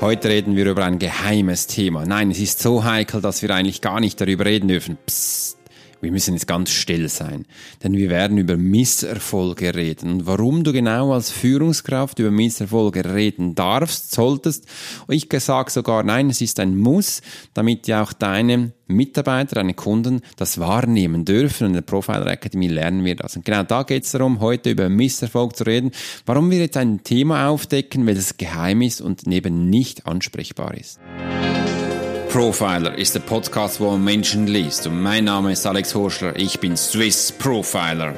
Heute reden wir über ein geheimes Thema. Nein, es ist so heikel, dass wir eigentlich gar nicht darüber reden dürfen. Psst. Wir müssen jetzt ganz still sein, denn wir werden über Misserfolge reden. Und warum du genau als Führungskraft über Misserfolge reden darfst, solltest, ich sage sogar, nein, es ist ein Muss, damit ja auch deine Mitarbeiter, deine Kunden das wahrnehmen dürfen. Und in der Profiler Academy lernen wir das. Und genau da geht es darum, heute über Misserfolg zu reden. Warum wir jetzt ein Thema aufdecken, weil es geheim ist und neben nicht ansprechbar ist. Profiler ist der Podcast, wo man Menschen liest. Und mein Name ist Alex Horschler. Ich bin Swiss Profiler.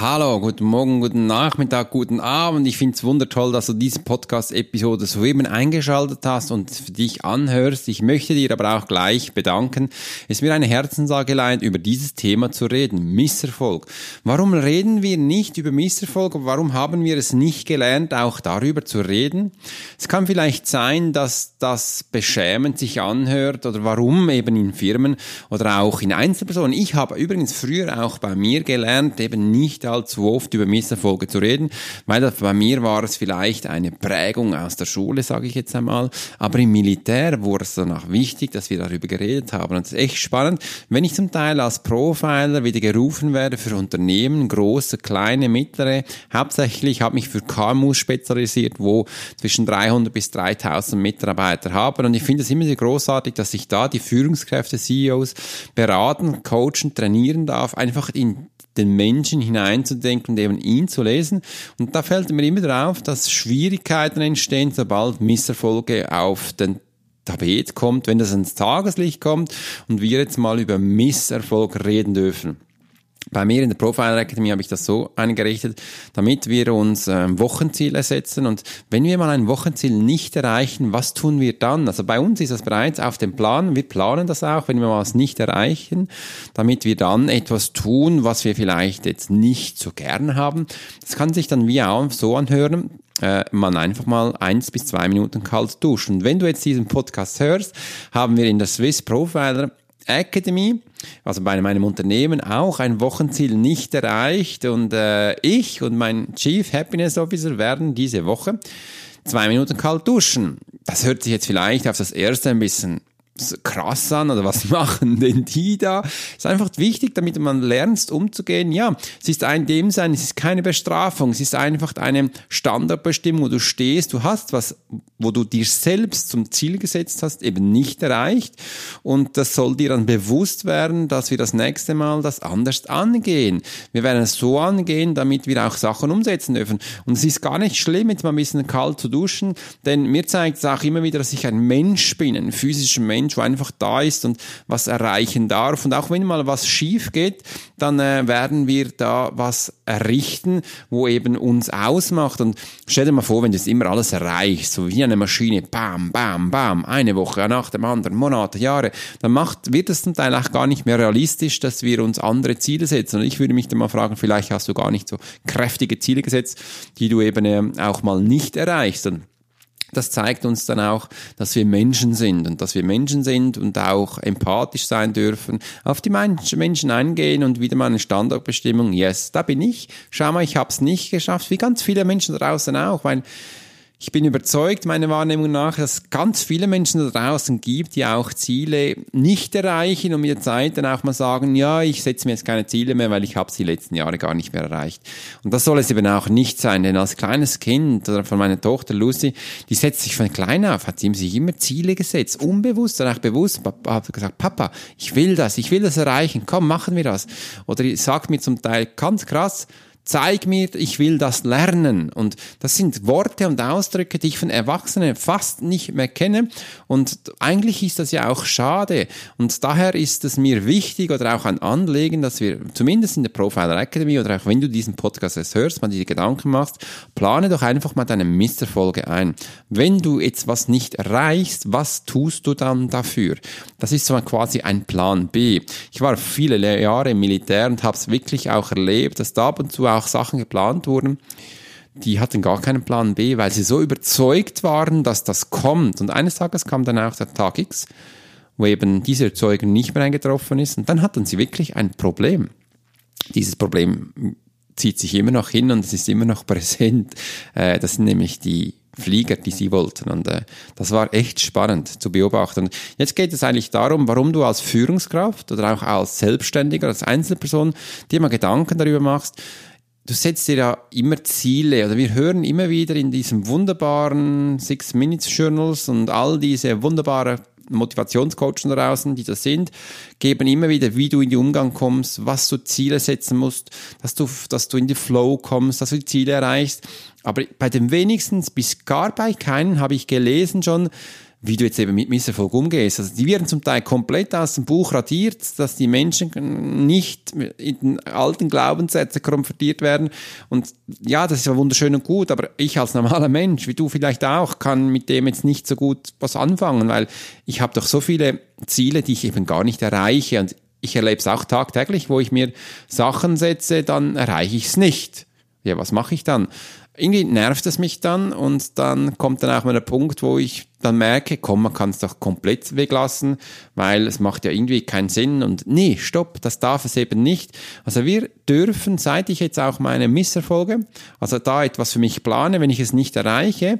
Hallo, guten Morgen, guten Nachmittag, guten Abend. Ich finde es wundertoll, dass du diese Podcast-Episode soeben eingeschaltet hast und für dich anhörst. Ich möchte dir aber auch gleich bedanken. Es mir eine Herzensangelegenheit, über dieses Thema zu reden. Misserfolg. Warum reden wir nicht über Misserfolg? Warum haben wir es nicht gelernt, auch darüber zu reden? Es kann vielleicht sein, dass das beschämend sich anhört oder warum eben in Firmen oder auch in Einzelpersonen. Ich habe übrigens früher auch bei mir gelernt, eben nicht nicht allzu oft über Misserfolge zu reden, weil bei mir war es vielleicht eine Prägung aus der Schule, sage ich jetzt einmal, aber im Militär wurde es danach wichtig, dass wir darüber geredet haben. Und es ist echt spannend, wenn ich zum Teil als Profiler wieder gerufen werde für Unternehmen, große, kleine, mittlere, hauptsächlich habe mich für KMU spezialisiert, wo zwischen 300 bis 3000 Mitarbeiter haben. Und ich finde es immer sehr großartig, dass ich da die Führungskräfte, CEOs beraten, coachen, trainieren darf, einfach in den Menschen hineinzudenken und eben ihn zu lesen. Und da fällt mir immer darauf, dass Schwierigkeiten entstehen, sobald Misserfolge auf den Tapet kommt, wenn das ins Tageslicht kommt und wir jetzt mal über Misserfolg reden dürfen. Bei mir in der Profiler Academy habe ich das so eingerichtet, damit wir uns ähm, Wochenziele setzen und wenn wir mal ein Wochenziel nicht erreichen, was tun wir dann? Also bei uns ist das bereits auf dem Plan, wir planen das auch, wenn wir mal was nicht erreichen, damit wir dann etwas tun, was wir vielleicht jetzt nicht so gern haben. Das kann sich dann wie auch so anhören, äh, man einfach mal eins bis zwei Minuten kalt duschen. Und wenn du jetzt diesen Podcast hörst, haben wir in der Swiss Profiler Academy, also bei meinem Unternehmen, auch ein Wochenziel nicht erreicht und äh, ich und mein Chief Happiness Officer werden diese Woche zwei Minuten kalt duschen. Das hört sich jetzt vielleicht auf das erste ein bisschen krass an oder was machen denn die da? Ist einfach wichtig, damit man lernst umzugehen. Ja, es ist ein dem sein, es ist keine Bestrafung, es ist einfach eine Standardbestimmung, wo du stehst, du hast was, wo du dir selbst zum Ziel gesetzt hast, eben nicht erreicht und das soll dir dann bewusst werden, dass wir das nächste Mal das anders angehen. Wir werden es so angehen, damit wir auch Sachen umsetzen dürfen. Und es ist gar nicht schlimm, jetzt mal ein bisschen kalt zu duschen, denn mir zeigt es auch immer wieder, dass ich ein Mensch bin, ein physischer Mensch, Mensch, der einfach da ist und was erreichen darf. Und auch wenn mal was schief geht, dann äh, werden wir da was errichten, wo eben uns ausmacht. Und stell dir mal vor, wenn du das immer alles erreichst, so wie eine Maschine, bam, bam, bam, eine Woche nach dem anderen, Monate, Jahre, dann macht, wird es zum Teil auch gar nicht mehr realistisch, dass wir uns andere Ziele setzen. Und ich würde mich dann mal fragen, vielleicht hast du gar nicht so kräftige Ziele gesetzt, die du eben äh, auch mal nicht erreichst. Und das zeigt uns dann auch, dass wir Menschen sind und dass wir Menschen sind und auch empathisch sein dürfen, auf die Menschen eingehen und wieder mal eine Standortbestimmung, yes, da bin ich, schau mal, ich habe es nicht geschafft, wie ganz viele Menschen draußen auch, weil ich bin überzeugt, meiner Wahrnehmung nach, dass es ganz viele Menschen da draußen gibt, die auch Ziele nicht erreichen und mit der Zeit dann auch mal sagen, ja, ich setze mir jetzt keine Ziele mehr, weil ich habe sie die letzten Jahre gar nicht mehr erreicht. Und das soll es eben auch nicht sein, denn als kleines Kind oder von meiner Tochter Lucy, die setzt sich von klein auf, hat sie sich immer Ziele gesetzt, unbewusst oder auch bewusst, hat gesagt, Papa, ich will das, ich will das erreichen, komm, machen wir das. Oder sagt mir zum Teil ganz krass, Zeig mir, ich will das lernen. Und das sind Worte und Ausdrücke, die ich von Erwachsenen fast nicht mehr kenne. Und eigentlich ist das ja auch schade. Und daher ist es mir wichtig oder auch ein Anliegen, dass wir zumindest in der Profiler Academy oder auch wenn du diesen Podcast jetzt hörst, mal diese Gedanken machst, plane doch einfach mal deine Misserfolge ein. Wenn du jetzt was nicht erreichst, was tust du dann dafür? Das ist so quasi ein Plan B. Ich war viele Jahre im Militär und habe es wirklich auch erlebt, dass da ab und zu auch Sachen geplant wurden, die hatten gar keinen Plan B, weil sie so überzeugt waren, dass das kommt. Und eines Tages kam dann auch der Tag X, wo eben diese Erzeugung nicht mehr eingetroffen ist. Und dann hatten sie wirklich ein Problem. Dieses Problem zieht sich immer noch hin und es ist immer noch präsent. Äh, das sind nämlich die Flieger, die sie wollten. Und äh, das war echt spannend zu beobachten. Jetzt geht es eigentlich darum, warum du als Führungskraft oder auch als Selbstständiger, als Einzelperson dir mal Gedanken darüber machst, du setzt dir ja immer Ziele oder wir hören immer wieder in diesem wunderbaren Six Minutes Journals und all diese wunderbaren Motivationscoachen draußen, die das sind, geben immer wieder, wie du in den Umgang kommst, was du Ziele setzen musst, dass du, dass du in die Flow kommst, dass du die Ziele erreichst. Aber bei den wenigsten, bis gar bei keinen, habe ich gelesen schon, wie du jetzt eben mit Misserfolg umgehst. Also die werden zum Teil komplett aus dem Buch radiert, dass die Menschen nicht in den alten Glaubenssätzen konfrontiert werden. Und ja, das ist ja wunderschön und gut, aber ich als normaler Mensch, wie du vielleicht auch, kann mit dem jetzt nicht so gut was anfangen, weil ich habe doch so viele Ziele, die ich eben gar nicht erreiche. Und ich erlebe es auch tagtäglich, wo ich mir Sachen setze, dann erreiche ich es nicht. Ja, was mache ich dann? Irgendwie nervt es mich dann und dann kommt dann auch mal der Punkt, wo ich dann merke, komm, man kann es doch komplett weglassen, weil es macht ja irgendwie keinen Sinn und nee, stopp, das darf es eben nicht. Also wir dürfen, seit ich jetzt auch meine Misserfolge, also da etwas für mich plane, wenn ich es nicht erreiche,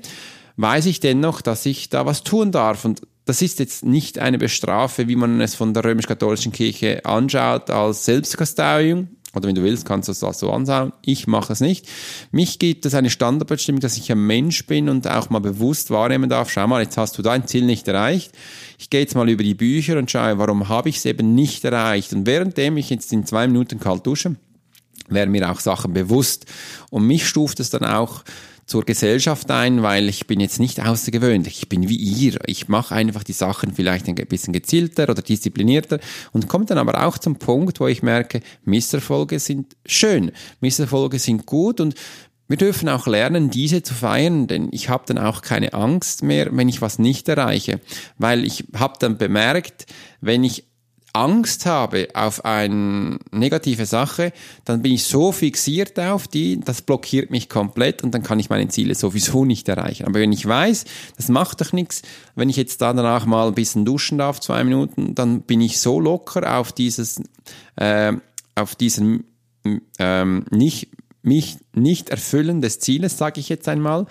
weiß ich dennoch, dass ich da was tun darf und das ist jetzt nicht eine Bestrafe, wie man es von der römisch-katholischen Kirche anschaut, als Selbstkasteiung, oder wenn du willst, kannst du das so anschauen. Ich mache es nicht. Mich gibt es eine Standardbestimmung, dass ich ein Mensch bin und auch mal bewusst wahrnehmen darf. Schau mal, jetzt hast du dein Ziel nicht erreicht. Ich gehe jetzt mal über die Bücher und schaue, warum habe ich es eben nicht erreicht. Und währenddem ich jetzt in zwei Minuten kalt dusche, werden mir auch Sachen bewusst. Und mich stuft es dann auch zur Gesellschaft ein, weil ich bin jetzt nicht außergewöhnlich. Ich bin wie ihr. Ich mache einfach die Sachen vielleicht ein bisschen gezielter oder disziplinierter und komme dann aber auch zum Punkt, wo ich merke, Misserfolge sind schön, Misserfolge sind gut und wir dürfen auch lernen, diese zu feiern, denn ich habe dann auch keine Angst mehr, wenn ich was nicht erreiche, weil ich habe dann bemerkt, wenn ich Angst habe auf eine negative Sache, dann bin ich so fixiert auf die, das blockiert mich komplett und dann kann ich meine Ziele sowieso nicht erreichen. Aber wenn ich weiß, das macht doch nichts, wenn ich jetzt da danach mal ein bisschen duschen darf, zwei Minuten, dann bin ich so locker auf dieses, äh, auf diesen ähm, nicht, mich nicht erfüllen des Zieles, sage ich jetzt einmal,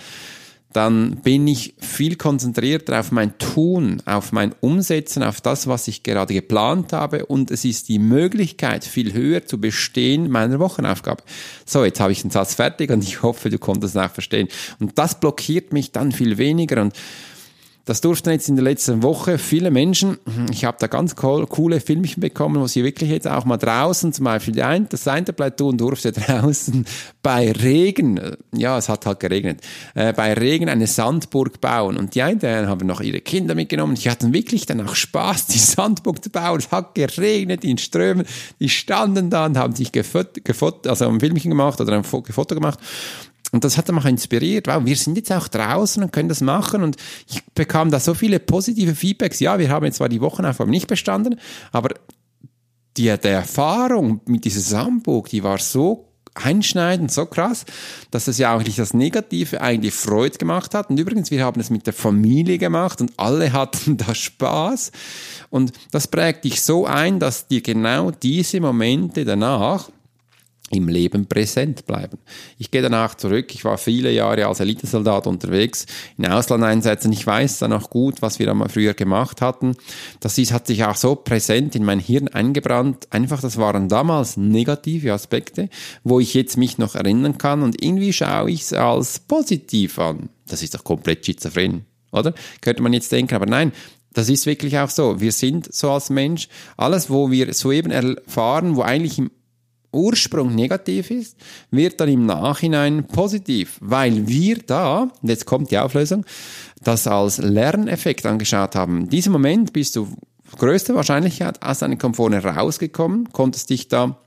dann bin ich viel konzentrierter auf mein Tun, auf mein Umsetzen, auf das, was ich gerade geplant habe und es ist die Möglichkeit, viel höher zu bestehen meiner Wochenaufgabe. So, jetzt habe ich den Satz fertig und ich hoffe, du konntest es auch verstehen. Und das blockiert mich dann viel weniger und das durften jetzt in der letzten Woche viele Menschen, ich habe da ganz coole Filmchen bekommen, wo sie wirklich jetzt auch mal draußen, zum Beispiel ein, das eine tun durfte draußen bei Regen, ja, es hat halt geregnet, äh, bei Regen eine Sandburg bauen. Und die einen haben noch ihre Kinder mitgenommen, die hatten wirklich dann auch Spaß, die Sandburg zu bauen. Es hat geregnet in Strömen, die standen da und haben sich gefot, gefot also ein Filmchen gemacht oder ein Foto gemacht. Und das hat mich inspiriert. Wow, wir sind jetzt auch draußen und können das machen. Und ich bekam da so viele positive Feedbacks. Ja, wir haben jetzt zwar die Wochenaufgabe nicht bestanden, aber die, die Erfahrung mit dieser Sandburg, die war so einschneidend, so krass, dass es ja eigentlich das Negative eigentlich Freude gemacht hat. Und übrigens, wir haben es mit der Familie gemacht und alle hatten da Spaß. Und das prägt dich so ein, dass dir genau diese Momente danach im Leben präsent bleiben. Ich gehe danach zurück. Ich war viele Jahre als Elitesoldat unterwegs, in Auslandeinsätzen. Ich weiß dann auch gut, was wir einmal früher gemacht hatten. Das ist, hat sich auch so präsent in mein Hirn eingebrannt. Einfach, das waren damals negative Aspekte, wo ich jetzt mich noch erinnern kann und irgendwie schaue ich es als positiv an. Das ist doch komplett schizophren, oder? Könnte man jetzt denken, aber nein, das ist wirklich auch so. Wir sind so als Mensch. Alles, wo wir soeben erfahren, wo eigentlich im Ursprung negativ ist, wird dann im Nachhinein positiv, weil wir da, jetzt kommt die Auflösung, das als Lerneffekt angeschaut haben. In diesem Moment bist du größte Wahrscheinlichkeit aus deiner Komfortzone rausgekommen, konntest dich da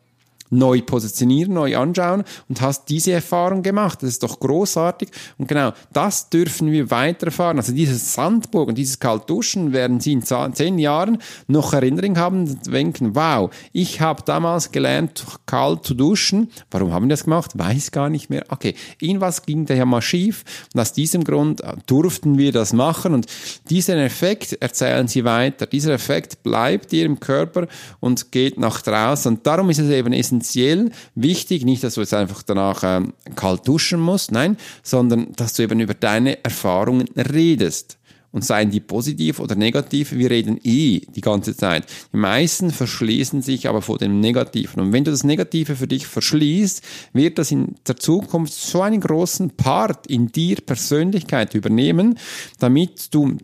neu positionieren, neu anschauen und hast diese Erfahrung gemacht. Das ist doch großartig. Und genau das dürfen wir weiterfahren. Also dieses Sandburg und dieses Kaltduschen werden Sie in zehn Jahren noch Erinnerung haben und denken, wow, ich habe damals gelernt, kalt zu duschen. Warum haben wir das gemacht? Weiß gar nicht mehr. Okay, irgendwas ging da ja mal schief und aus diesem Grund durften wir das machen und diesen Effekt erzählen Sie weiter. Dieser Effekt bleibt im Körper und geht nach draußen und darum ist es eben essentiell, essentiell wichtig, nicht, dass du jetzt einfach danach ähm, kalt duschen musst, nein, sondern dass du eben über deine Erfahrungen redest und seien die positiv oder negativ, wir reden eh die ganze Zeit. Die meisten verschließen sich aber vor dem Negativen. Und wenn du das Negative für dich verschließt, wird das in der Zukunft so einen großen Part in dir Persönlichkeit übernehmen, damit du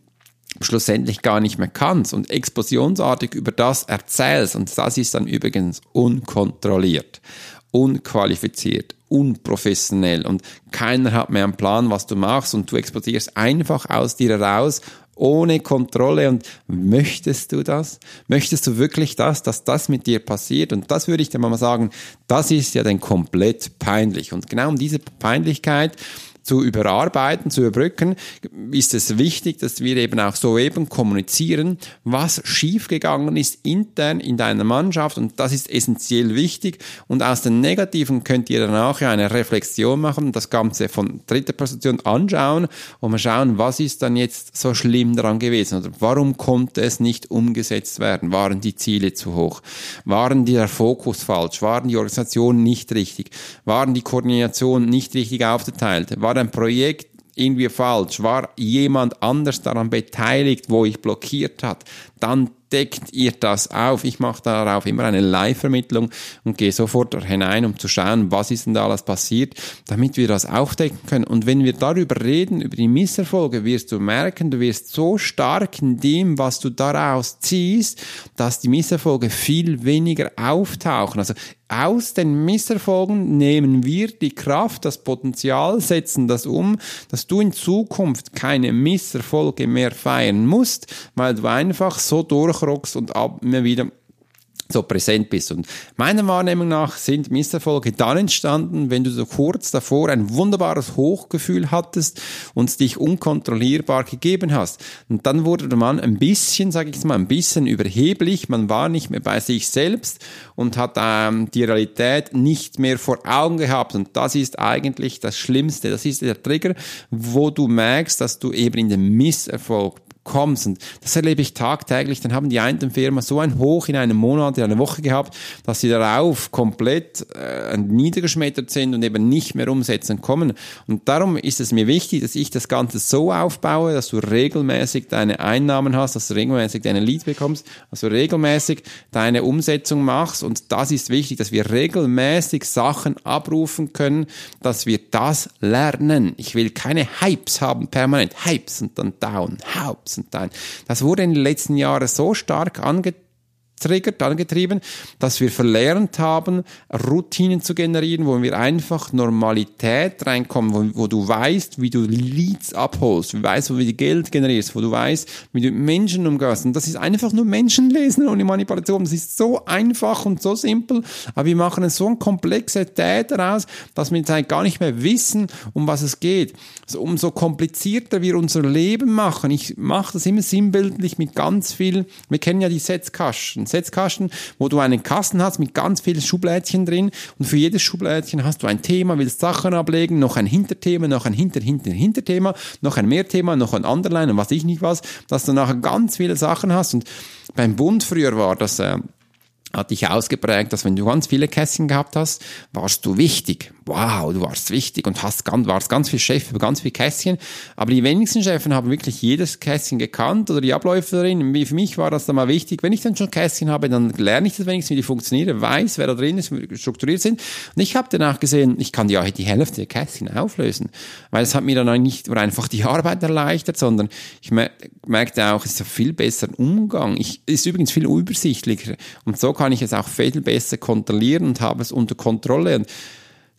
schlussendlich gar nicht mehr kannst und explosionsartig über das erzählst. Und das ist dann übrigens unkontrolliert, unqualifiziert, unprofessionell und keiner hat mehr einen Plan, was du machst und du explodierst einfach aus dir heraus ohne Kontrolle und möchtest du das? Möchtest du wirklich das, dass das mit dir passiert? Und das würde ich dir mal sagen, das ist ja dann komplett peinlich. Und genau um diese Peinlichkeit zu überarbeiten, zu überbrücken, ist es wichtig, dass wir eben auch so eben kommunizieren, was schiefgegangen ist intern in deiner Mannschaft und das ist essentiell wichtig und aus den Negativen könnt ihr dann auch eine Reflexion machen, das Ganze von dritter Position anschauen und mal schauen, was ist dann jetzt so schlimm daran gewesen oder warum konnte es nicht umgesetzt werden? Waren die Ziele zu hoch? Waren der Fokus falsch? Waren die Organisationen nicht richtig? Waren die Koordination nicht richtig aufgeteilt? War ein Projekt irgendwie falsch, war jemand anders daran beteiligt, wo ich blockiert hat, dann deckt ihr das auf. Ich mache darauf immer eine Live-Vermittlung und gehe sofort hinein, um zu schauen, was ist denn da alles passiert, damit wir das aufdecken können. Und wenn wir darüber reden, über die Misserfolge, wirst du merken, du wirst so stark in dem, was du daraus ziehst, dass die Misserfolge viel weniger auftauchen. Also aus den Misserfolgen nehmen wir die Kraft, das Potenzial, setzen das um, dass du in Zukunft keine Misserfolge mehr feiern musst, weil du einfach so durchrockst und immer wieder so präsent bist. Und meiner Wahrnehmung nach sind Misserfolge dann entstanden, wenn du so kurz davor ein wunderbares Hochgefühl hattest und dich unkontrollierbar gegeben hast. Und dann wurde der Mann ein bisschen, sage ich mal, ein bisschen überheblich. Man war nicht mehr bei sich selbst und hat ähm, die Realität nicht mehr vor Augen gehabt. Und das ist eigentlich das Schlimmste. Das ist der Trigger, wo du merkst, dass du eben in den Misserfolg kommst. Und das erlebe ich tagtäglich. Dann haben die einen Firma so ein Hoch in einem Monat, in einer Woche gehabt, dass sie darauf komplett äh, niedergeschmettert sind und eben nicht mehr umsetzen kommen. Und darum ist es mir wichtig, dass ich das Ganze so aufbaue, dass du regelmäßig deine Einnahmen hast, dass du regelmäßig deine Leads bekommst, dass du regelmäßig deine Umsetzung machst. Und das ist wichtig, dass wir regelmäßig Sachen abrufen können, dass wir das lernen. Ich will keine Hypes haben, permanent Hypes und dann down, Hypes ein. Das wurde in den letzten Jahren so stark angetrieben, triggert, angetrieben, dass wir verlernt haben, Routinen zu generieren, wo wir einfach Normalität reinkommen, wo, wo du weißt, wie du Leads abholst, wie weißt, wie du Geld generierst, wo du weißt, wie du mit Menschen umgehst. Und das ist einfach nur Menschenlesen ohne Manipulation. Das ist so einfach und so simpel, aber wir machen so eine Komplexität daraus, dass wir jetzt gar nicht mehr wissen, um was es geht. Also umso komplizierter wir unser Leben machen. Ich mache das immer sinnbildlich mit ganz viel, wir kennen ja die Setzkasten. Setzkasten, wo du einen Kasten hast mit ganz vielen Schublädchen drin. Und für jedes Schublädchen hast du ein Thema, willst Sachen ablegen, noch ein Hinterthema, noch ein Hinter, Hinter, Hinterthema, noch ein Mehrthema, noch ein Underline und was ich nicht was, dass du nachher ganz viele Sachen hast. Und beim Bund früher war das äh, hat dich ausgeprägt, dass wenn du ganz viele Kästchen gehabt hast, warst du wichtig wow, du warst wichtig und hast ganz, warst ganz viel Chef über ganz viele Kästchen. Aber die wenigsten Chefs haben wirklich jedes Kästchen gekannt oder die Abläufe darin. Für mich war das dann mal wichtig. Wenn ich dann schon Kästchen habe, dann lerne ich das wenigstens, wie die funktionieren, weiß, wer da drin ist, wie strukturiert sind. Und ich habe danach gesehen, ich kann ja die Hälfte der Kästchen auflösen. Weil es hat mir dann nicht nur einfach die Arbeit erleichtert, sondern ich merkte auch, es ist ein viel besserer Umgang. Ich, es ist übrigens viel übersichtlicher. Und so kann ich es auch viel besser kontrollieren und habe es unter Kontrolle. Und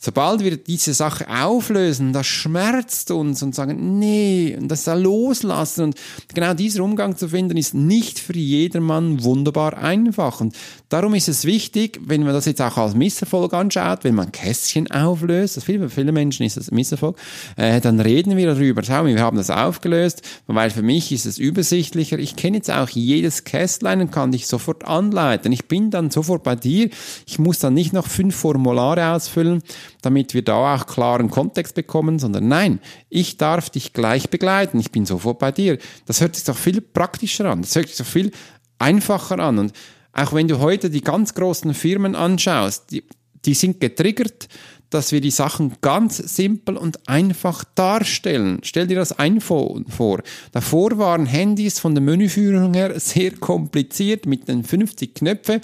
Sobald wir diese Sache auflösen, das schmerzt uns und sagen, nee, und das da loslassen und genau dieser Umgang zu finden, ist nicht für jedermann wunderbar einfach. Und darum ist es wichtig, wenn man das jetzt auch als Misserfolg anschaut, wenn man Kästchen auflöst, das für viele Menschen ist das Misserfolg, äh, dann reden wir darüber. Schau, wir haben das aufgelöst, weil für mich ist es übersichtlicher. Ich kenne jetzt auch jedes Kästlein und kann dich sofort anleiten. Ich bin dann sofort bei dir. Ich muss dann nicht noch fünf Formulare ausfüllen damit wir da auch klaren Kontext bekommen, sondern nein, ich darf dich gleich begleiten, ich bin sofort bei dir. Das hört sich doch viel praktischer an, das hört sich doch viel einfacher an. Und auch wenn du heute die ganz großen Firmen anschaust, die, die sind getriggert, dass wir die Sachen ganz simpel und einfach darstellen. Stell dir das iPhone vor. Davor waren Handys von der Menüführung her sehr kompliziert mit den 50 Knöpfen.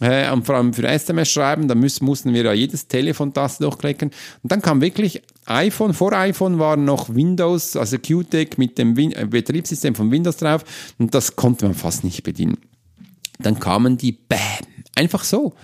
Äh, vor allem für SMS schreiben, da müssen, mussten wir ja jedes Telefontaste durchklicken. Und dann kam wirklich iPhone, vor iPhone waren noch Windows, also QTEC mit dem Win äh, Betriebssystem von Windows drauf und das konnte man fast nicht bedienen. Dann kamen die Bam, einfach so.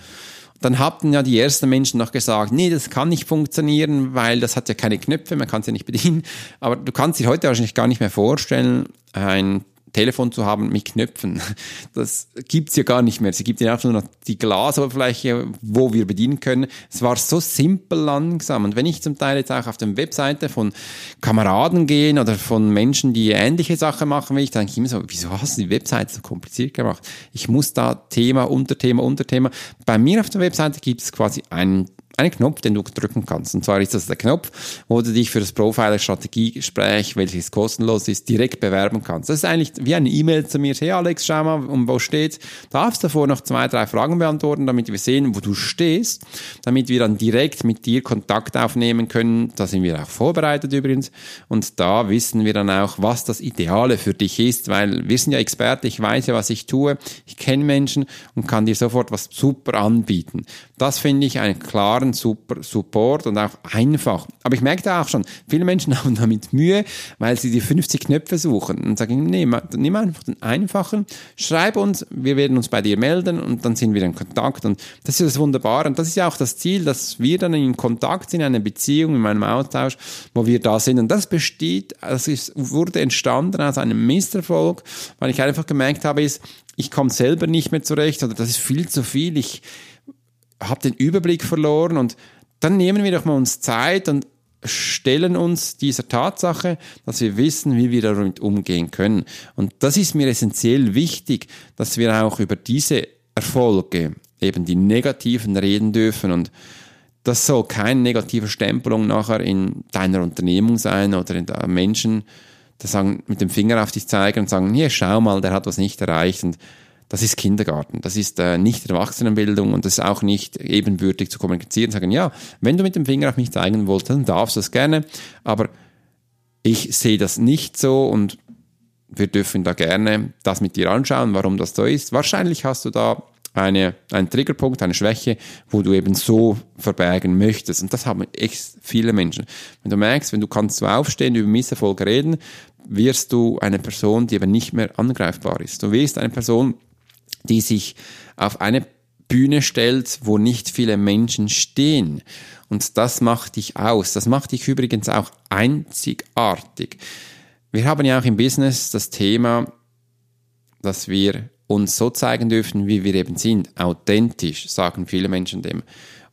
Dann hatten ja die ersten Menschen noch gesagt, nee, das kann nicht funktionieren, weil das hat ja keine Knöpfe, man kann es ja nicht bedienen. Aber du kannst dir heute wahrscheinlich gar nicht mehr vorstellen, ein Telefon zu haben mit Knöpfen. Das gibt's ja gar nicht mehr. Sie gibt ja einfach nur noch die Glasoberfläche, wo wir bedienen können. Es war so simpel langsam. Und wenn ich zum Teil jetzt auch auf der Webseite von Kameraden gehe oder von Menschen, die ähnliche Sachen machen wie ich, dann denke ich immer so, wieso hast du die Webseite so kompliziert gemacht? Ich muss da Thema, Unterthema, Unterthema. Bei mir auf der Webseite gibt es quasi einen einen Knopf, den du drücken kannst. Und zwar ist das der Knopf, wo du dich für das Profiler-Strategiegespräch, welches kostenlos ist, direkt bewerben kannst. Das ist eigentlich wie eine E-Mail zu mir. Hey Alex, schau mal, um wo steht. Darfst davor noch zwei, drei Fragen beantworten, damit wir sehen, wo du stehst, damit wir dann direkt mit dir Kontakt aufnehmen können. Da sind wir auch vorbereitet übrigens. Und da wissen wir dann auch, was das Ideale für dich ist, weil wir sind ja Experte. Ich weiß ja, was ich tue. Ich kenne Menschen und kann dir sofort was super anbieten. Das finde ich einen klaren klaren super Support und auch einfach. Aber ich merke da auch schon, viele Menschen haben damit Mühe, weil sie die 50 Knöpfe suchen und sagen, nee, nimm einfach den einfachen, schreib uns, wir werden uns bei dir melden und dann sind wir in Kontakt. Und das ist das Wunderbare und das ist ja auch das Ziel, dass wir dann in Kontakt sind, in einer Beziehung, in einem Austausch, wo wir da sind. Und das besteht, das ist, wurde entstanden aus einem Misserfolg, weil ich einfach gemerkt habe, ist, ich komme selber nicht mehr zurecht oder das ist viel zu viel, ich habe den Überblick verloren und dann nehmen wir doch mal uns Zeit und stellen uns dieser Tatsache, dass wir wissen, wie wir damit umgehen können. Und das ist mir essentiell wichtig, dass wir auch über diese Erfolge, eben die negativen, reden dürfen und das soll keine negative Stempelung nachher in deiner Unternehmung sein oder in Menschen, die sagen, mit dem Finger auf dich zeigen und sagen, hier, schau mal, der hat was nicht erreicht und das ist Kindergarten, das ist äh, nicht Erwachsenenbildung und das ist auch nicht ebenbürtig zu kommunizieren, sagen, ja, wenn du mit dem Finger auf mich zeigen wolltest, dann darfst du das gerne, aber ich sehe das nicht so und wir dürfen da gerne das mit dir anschauen, warum das so ist. Wahrscheinlich hast du da eine, einen Triggerpunkt, eine Schwäche, wo du eben so verbergen möchtest. Und das haben echt viele Menschen. Wenn du merkst, wenn du kannst so aufstehen, über Misserfolg reden, wirst du eine Person, die eben nicht mehr angreifbar ist. Du wirst eine Person, die sich auf eine Bühne stellt, wo nicht viele Menschen stehen. Und das macht dich aus. Das macht dich übrigens auch einzigartig. Wir haben ja auch im Business das Thema, dass wir uns so zeigen dürfen, wie wir eben sind. Authentisch, sagen viele Menschen dem.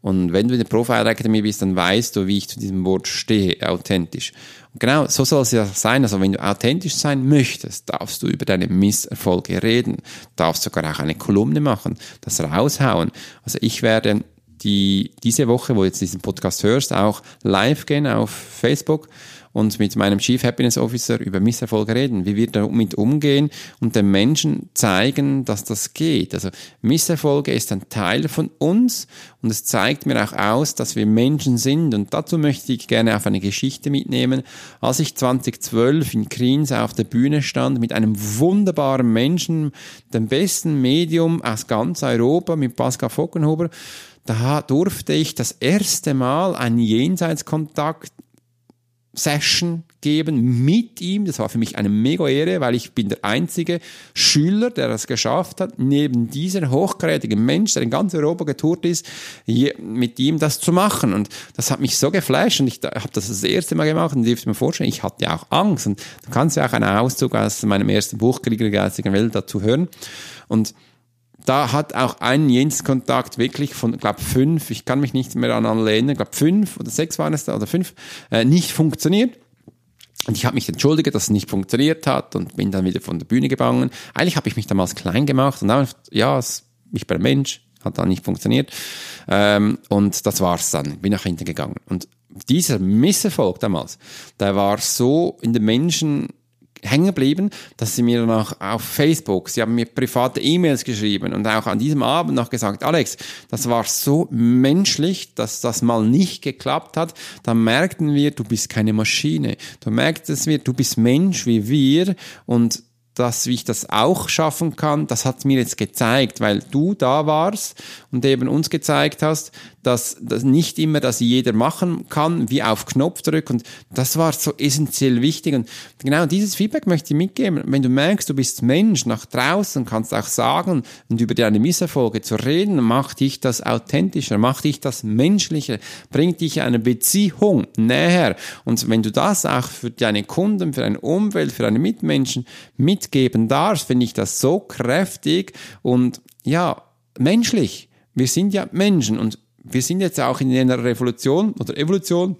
Und wenn du in der Profile Academy bist, dann weißt du, wie ich zu diesem Wort stehe, authentisch. Genau, so soll es ja sein. Also wenn du authentisch sein möchtest, darfst du über deine Misserfolge reden, darfst sogar auch eine Kolumne machen, das raushauen. Also ich werde die, diese Woche, wo jetzt diesen Podcast hörst, auch live gehen auf Facebook und mit meinem Chief Happiness Officer über Misserfolge reden, wie wir damit umgehen und den Menschen zeigen, dass das geht. Also Misserfolge ist ein Teil von uns und es zeigt mir auch aus, dass wir Menschen sind und dazu möchte ich gerne auf eine Geschichte mitnehmen. Als ich 2012 in Kriens auf der Bühne stand mit einem wunderbaren Menschen, dem besten Medium aus ganz Europa mit Pascal Fockenhuber, da durfte ich das erste Mal einen Jenseitskontakt Session geben mit ihm. Das war für mich eine mega Ehre, weil ich bin der einzige Schüler, der das geschafft hat, neben dieser hochkarätigen Mensch, der in ganz Europa getourt ist, mit ihm das zu machen. Und das hat mich so geflasht und ich habe das das erste Mal gemacht und dürfte mir vorstellen, ich hatte ja auch Angst. Und du kannst ja auch einen Auszug aus meinem ersten Buch Krieger der geistigen Welt dazu hören. Und da hat auch ein Jens-Kontakt wirklich von, glaube fünf, ich kann mich nicht mehr an alle erinnern, glaube fünf oder sechs waren es da oder fünf, äh, nicht funktioniert. Und ich habe mich entschuldigt, dass es nicht funktioniert hat und bin dann wieder von der Bühne gegangen. Eigentlich habe ich mich damals klein gemacht und dann, ja, ich bin ein Mensch, hat dann nicht funktioniert. Ähm, und das war's dann, bin nach hinten gegangen. Und dieser Misserfolg damals, der war so in den Menschen hängen geblieben, dass sie mir danach auf Facebook, sie haben mir private E-Mails geschrieben und auch an diesem Abend noch gesagt, Alex, das war so menschlich, dass das mal nicht geklappt hat. Da merkten wir, du bist keine Maschine. Du merktest wir, du bist Mensch wie wir und dass ich das auch schaffen kann, das hat mir jetzt gezeigt, weil du da warst und eben uns gezeigt hast, dass das nicht immer, dass jeder machen kann, wie auf Knopfdruck und das war so essentiell wichtig und genau dieses Feedback möchte ich mitgeben. Wenn du merkst, du bist Mensch nach draußen, kannst auch sagen und über deine Misserfolge zu reden, macht dich das authentischer, macht dich das menschlicher, bringt dich eine Beziehung näher und wenn du das auch für deine Kunden, für deine Umwelt, für deine Mitmenschen mitgeben darfst, finde ich das so kräftig und ja, menschlich. Wir sind ja Menschen und wir sind jetzt auch in einer Revolution oder Evolution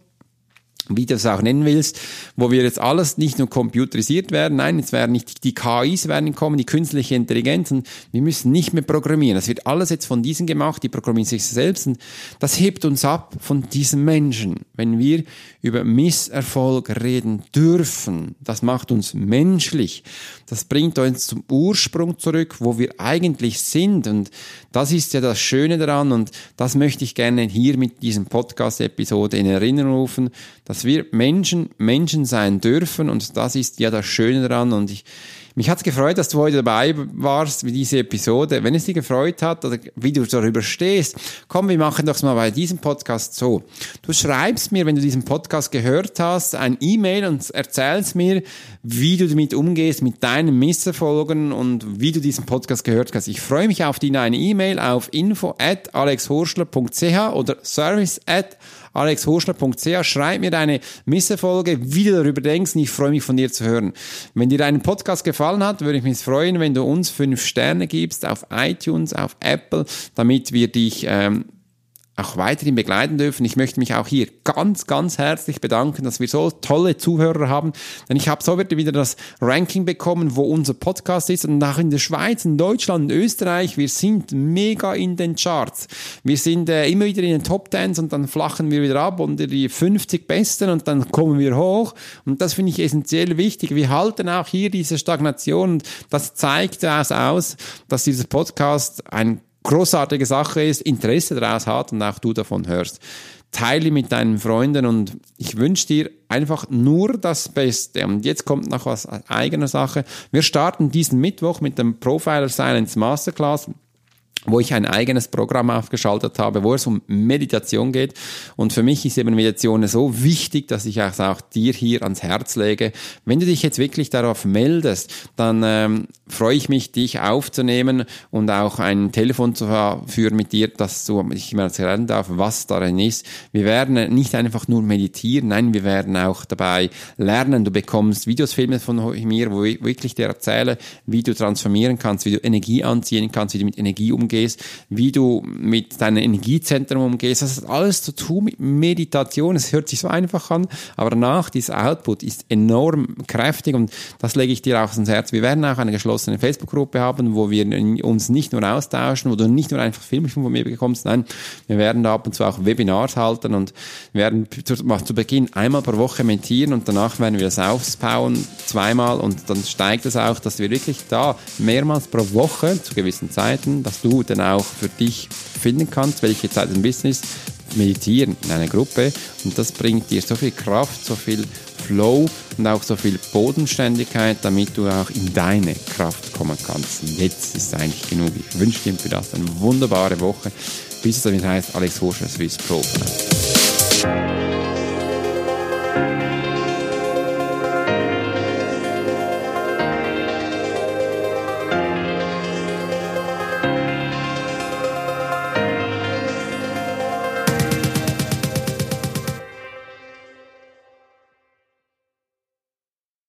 wie du es auch nennen willst, wo wir jetzt alles nicht nur computerisiert werden, nein, jetzt werden nicht die KIs werden kommen, die künstliche Intelligenz und wir müssen nicht mehr programmieren. Das wird alles jetzt von diesen gemacht, die programmieren sich selbst und das hebt uns ab von diesen Menschen. Wenn wir über Misserfolg reden dürfen, das macht uns menschlich. Das bringt uns zum Ursprung zurück, wo wir eigentlich sind und das ist ja das Schöne daran und das möchte ich gerne hier mit diesem Podcast-Episode in Erinnerung rufen, dass wir Menschen Menschen sein dürfen und das ist ja das Schöne daran und ich mich hat's gefreut, dass du heute dabei warst, wie diese Episode. Wenn es dir gefreut hat oder wie du darüber stehst, komm, wir machen doch mal bei diesem Podcast so. Du schreibst mir, wenn du diesen Podcast gehört hast, ein E-Mail und erzählst mir, wie du damit umgehst, mit deinen Misserfolgen und wie du diesen Podcast gehört hast. Ich freue mich auf deine E-Mail auf info at alexhorschler.ch oder service at alexhoschler.ch. Schreib mir deine Misserfolge, wie du darüber denkst und ich freue mich von dir zu hören. Wenn dir dein Podcast gefallen hat, würde ich mich freuen, wenn du uns fünf Sterne gibst auf iTunes, auf Apple, damit wir dich ähm, auch weiterhin begleiten dürfen. Ich möchte mich auch hier ganz, ganz herzlich bedanken, dass wir so tolle Zuhörer haben. Denn ich habe so wieder das Ranking bekommen, wo unser Podcast ist. Und auch in der Schweiz, in Deutschland, in Österreich, wir sind mega in den Charts. Wir sind äh, immer wieder in den Top Tens und dann flachen wir wieder ab unter die 50 Besten und dann kommen wir hoch. Und das finde ich essentiell wichtig. Wir halten auch hier diese Stagnation. Und das zeigt das aus, dass dieser Podcast ein großartige Sache ist, Interesse daraus hat und auch du davon hörst. Teile mit deinen Freunden und ich wünsche dir einfach nur das Beste. Und jetzt kommt noch was eigener Sache. Wir starten diesen Mittwoch mit dem Profiler Silence Masterclass wo ich ein eigenes Programm aufgeschaltet habe, wo es um Meditation geht. Und für mich ist eben Meditation so wichtig, dass ich es auch dir hier ans Herz lege. Wenn du dich jetzt wirklich darauf meldest, dann ähm, freue ich mich, dich aufzunehmen und auch ein Telefon zu führen mit dir, dass du ich mal erklären darf, was darin ist. Wir werden nicht einfach nur meditieren, nein, wir werden auch dabei lernen. Du bekommst Videos, Filme von mir, wo ich wirklich dir erzähle, wie du transformieren kannst, wie du Energie anziehen kannst, wie du mit Energie umgehst umgehst, wie du mit deinem Energiezentrum umgehst. Das hat alles zu tun mit Meditation. Es hört sich so einfach an, aber danach, dieser Output ist enorm kräftig und das lege ich dir auch ans Herz. Wir werden auch eine geschlossene Facebook-Gruppe haben, wo wir uns nicht nur austauschen, wo du nicht nur einfach Filme von mir bekommst, nein, wir werden da ab und zu auch Webinars halten und werden zu, zu Beginn einmal pro Woche meditieren und danach werden wir das aufbauen, zweimal und dann steigt es auch, dass wir wirklich da mehrmals pro Woche zu gewissen Zeiten, dass du dann auch für dich finden kannst, welche Zeit ein Business meditieren in einer Gruppe und das bringt dir so viel Kraft, so viel Flow und auch so viel Bodenständigkeit, damit du auch in deine Kraft kommen kannst. Und jetzt ist eigentlich genug. Ich wünsche dir für das eine wunderbare Woche, bis es damit heißt Alex Horscher Swiss Pro.